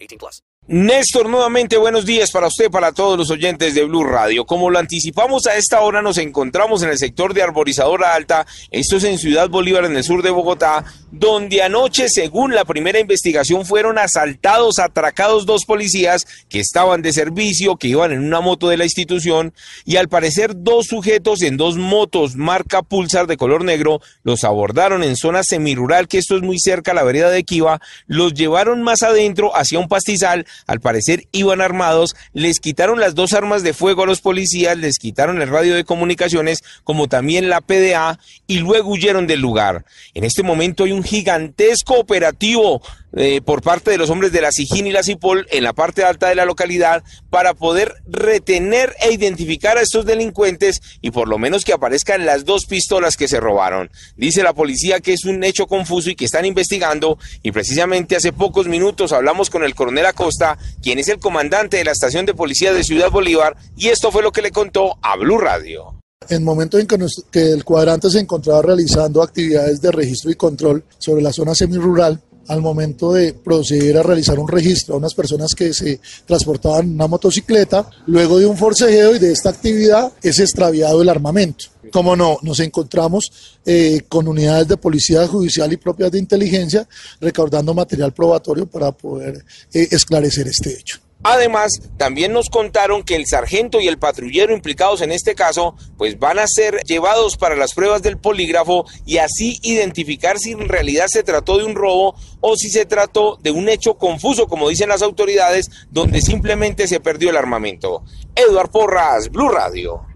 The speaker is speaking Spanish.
18 plus. Néstor, nuevamente buenos días para usted, para todos los oyentes de Blue Radio. Como lo anticipamos a esta hora, nos encontramos en el sector de Arborizadora Alta. Esto es en Ciudad Bolívar, en el sur de Bogotá, donde anoche, según la primera investigación, fueron asaltados, atracados dos policías que estaban de servicio, que iban en una moto de la institución y al parecer dos sujetos en dos motos marca Pulsar de color negro los abordaron en zona semirural, que esto es muy cerca a la vereda de Kiva, los llevaron más adentro hacia un pastizal, al parecer iban armados, les quitaron las dos armas de fuego a los policías, les quitaron el radio de comunicaciones, como también la PDA, y luego huyeron del lugar. En este momento hay un gigantesco operativo eh, por parte de los hombres de la SIGIN y la CIPOL en la parte alta de la localidad para poder retener e identificar a estos delincuentes y por lo menos que aparezcan las dos pistolas que se robaron. Dice la policía que es un hecho confuso y que están investigando y precisamente hace pocos minutos hablamos con el coronel Acosta, quien es el comandante de la estación de policía de Ciudad Bolívar y esto fue lo que le contó a Blue Radio. En el momento en que, que el cuadrante se encontraba realizando actividades de registro y control sobre la zona semirural, al momento de proceder a realizar un registro a unas personas que se transportaban una motocicleta, luego de un forcejeo y de esta actividad es extraviado el armamento. Como no, nos encontramos eh, con unidades de policía judicial y propias de inteligencia recaudando material probatorio para poder eh, esclarecer este hecho. Además, también nos contaron que el sargento y el patrullero implicados en este caso, pues van a ser llevados para las pruebas del polígrafo y así identificar si en realidad se trató de un robo o si se trató de un hecho confuso, como dicen las autoridades, donde simplemente se perdió el armamento. Eduard Porras, Blue Radio.